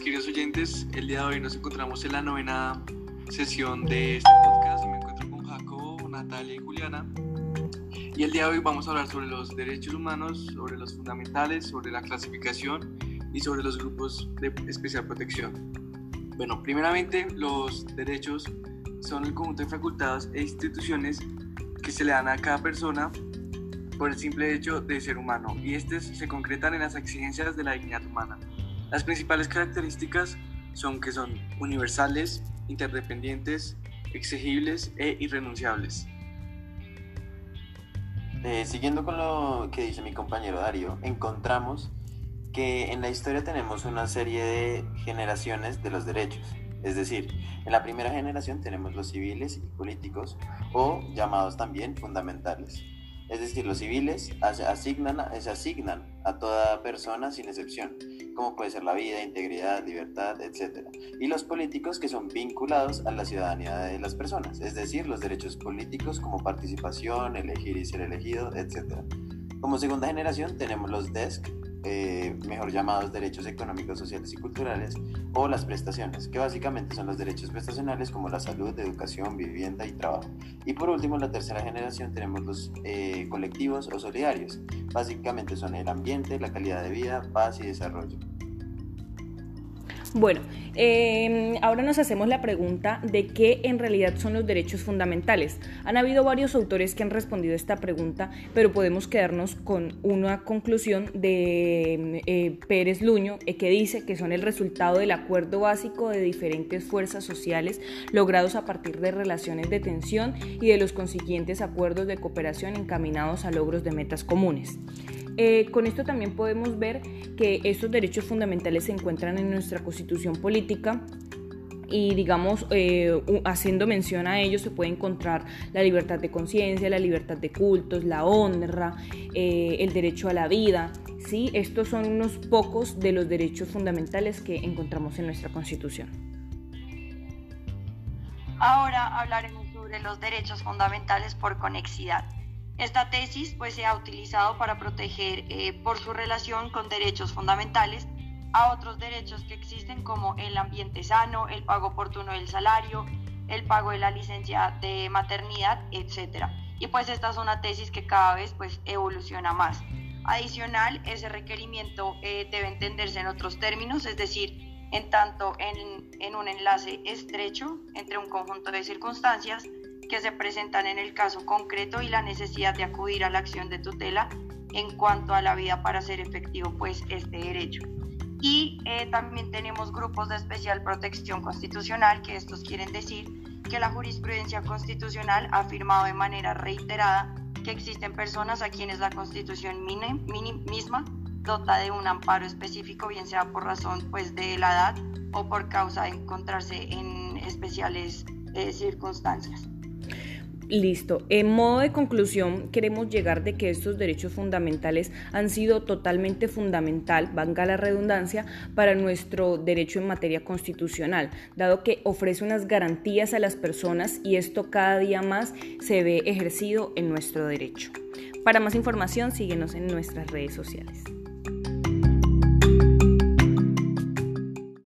queridos oyentes. El día de hoy nos encontramos en la novena sesión de este podcast. Me encuentro con Jacobo, Natalia y Juliana. Y el día de hoy vamos a hablar sobre los derechos humanos, sobre los fundamentales, sobre la clasificación y sobre los grupos de especial protección. Bueno, primeramente los derechos son el conjunto de facultades e instituciones que se le dan a cada persona por el simple hecho de ser humano y estos se concretan en las exigencias de la dignidad humana. Las principales características son que son universales, interdependientes, exigibles e irrenunciables. Eh, siguiendo con lo que dice mi compañero Darío, encontramos que en la historia tenemos una serie de generaciones de los derechos. Es decir, en la primera generación tenemos los civiles y políticos o llamados también fundamentales. Es decir, los civiles se asignan a toda persona sin excepción, como puede ser la vida, integridad, libertad, etc. Y los políticos que son vinculados a la ciudadanía de las personas, es decir, los derechos políticos como participación, elegir y ser elegido, etc. Como segunda generación tenemos los DESC, eh, mejor llamados derechos económicos, sociales y culturales, o las prestaciones, que básicamente son los derechos prestacionales como la salud, educación, vivienda y trabajo. Y por último, la tercera generación tenemos los eh, colectivos o solidarios. Básicamente son el ambiente, la calidad de vida, paz y desarrollo. Bueno, em, ahora nos hacemos la pregunta de qué en realidad son los derechos fundamentales. Han habido varios autores que han respondido esta pregunta, pero podemos quedarnos con una conclusión de eh, Pérez Luño, eh, que dice que son el resultado del acuerdo básico de diferentes fuerzas sociales logrados a partir de relaciones de tensión y de los consiguientes acuerdos de cooperación encaminados a logros de metas comunes. Eh, con esto también podemos ver que estos derechos fundamentales se encuentran en nuestra constitución política y digamos, eh, haciendo mención a ellos se puede encontrar la libertad de conciencia, la libertad de cultos, la honra, eh, el derecho a la vida. ¿sí? Estos son unos pocos de los derechos fundamentales que encontramos en nuestra constitución. Ahora hablaremos sobre los derechos fundamentales por conexidad. Esta tesis pues, se ha utilizado para proteger eh, por su relación con derechos fundamentales a otros derechos que existen como el ambiente sano, el pago oportuno del salario, el pago de la licencia de maternidad, etc. Y pues esta es una tesis que cada vez pues evoluciona más. Adicional, ese requerimiento eh, debe entenderse en otros términos, es decir, en tanto en, en un enlace estrecho entre un conjunto de circunstancias que se presentan en el caso concreto y la necesidad de acudir a la acción de tutela en cuanto a la vida para hacer efectivo pues este derecho. Y eh, también tenemos grupos de especial protección constitucional, que estos quieren decir que la jurisprudencia constitucional ha afirmado de manera reiterada que existen personas a quienes la constitución misma dota de un amparo específico, bien sea por razón pues, de la edad o por causa de encontrarse en especiales eh, circunstancias. Listo. En modo de conclusión, queremos llegar de que estos derechos fundamentales han sido totalmente fundamental, valga la redundancia, para nuestro derecho en materia constitucional, dado que ofrece unas garantías a las personas y esto cada día más se ve ejercido en nuestro derecho. Para más información, síguenos en nuestras redes sociales.